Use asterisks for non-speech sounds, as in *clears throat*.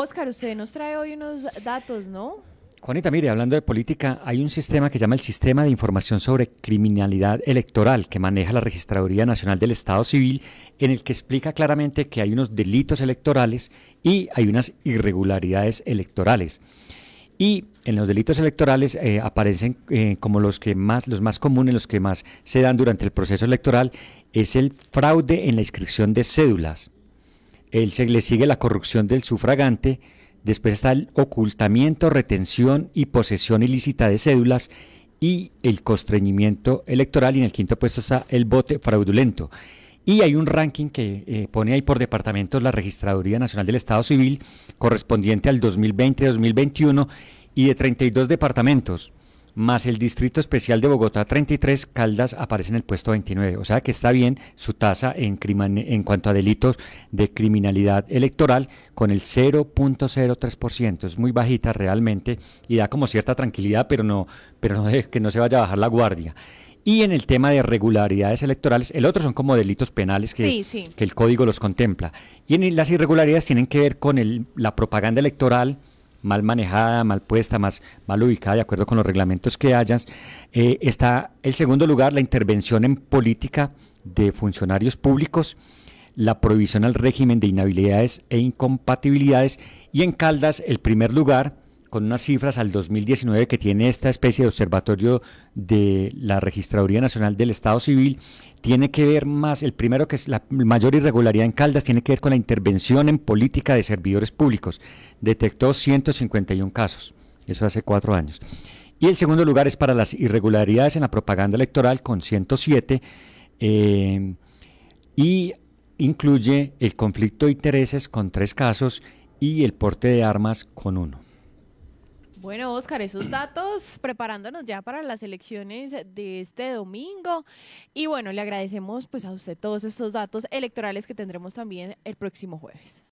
Oscar, usted nos trae hoy unos datos, ¿no? Juanita, mire, hablando de política, hay un sistema que llama el Sistema de Información sobre Criminalidad Electoral que maneja la Registraduría Nacional del Estado Civil, en el que explica claramente que hay unos delitos electorales y hay unas irregularidades electorales. Y en los delitos electorales eh, aparecen eh, como los que más, los más comunes, los que más se dan durante el proceso electoral, es el fraude en la inscripción de cédulas. El, se le sigue la corrupción del sufragante, Después está el ocultamiento, retención y posesión ilícita de cédulas y el constreñimiento electoral. Y en el quinto puesto está el voto fraudulento. Y hay un ranking que eh, pone ahí por departamentos la Registraduría Nacional del Estado Civil correspondiente al 2020-2021 y de 32 departamentos más el Distrito Especial de Bogotá 33, Caldas aparece en el puesto 29. O sea que está bien su tasa en, en cuanto a delitos de criminalidad electoral con el 0.03%. Es muy bajita realmente y da como cierta tranquilidad, pero no, pero no que no se vaya a bajar la guardia. Y en el tema de irregularidades electorales, el otro son como delitos penales que, que el código los contempla. Y en las irregularidades tienen que ver con el, la propaganda electoral, mal manejada, mal puesta, más mal ubicada, de acuerdo con los reglamentos que hayas. Eh, está el segundo lugar, la intervención en política de funcionarios públicos, la prohibición al régimen de inhabilidades e incompatibilidades y en Caldas el primer lugar con unas cifras al 2019 que tiene esta especie de observatorio de la Registraduría Nacional del Estado Civil, tiene que ver más, el primero que es la mayor irregularidad en Caldas, tiene que ver con la intervención en política de servidores públicos. Detectó 151 casos, eso hace cuatro años. Y el segundo lugar es para las irregularidades en la propaganda electoral con 107 eh, y incluye el conflicto de intereses con tres casos y el porte de armas con uno. Bueno, Oscar, esos *clears throat* datos preparándonos ya para las elecciones de este domingo. Y bueno, le agradecemos pues a usted todos estos datos electorales que tendremos también el próximo jueves.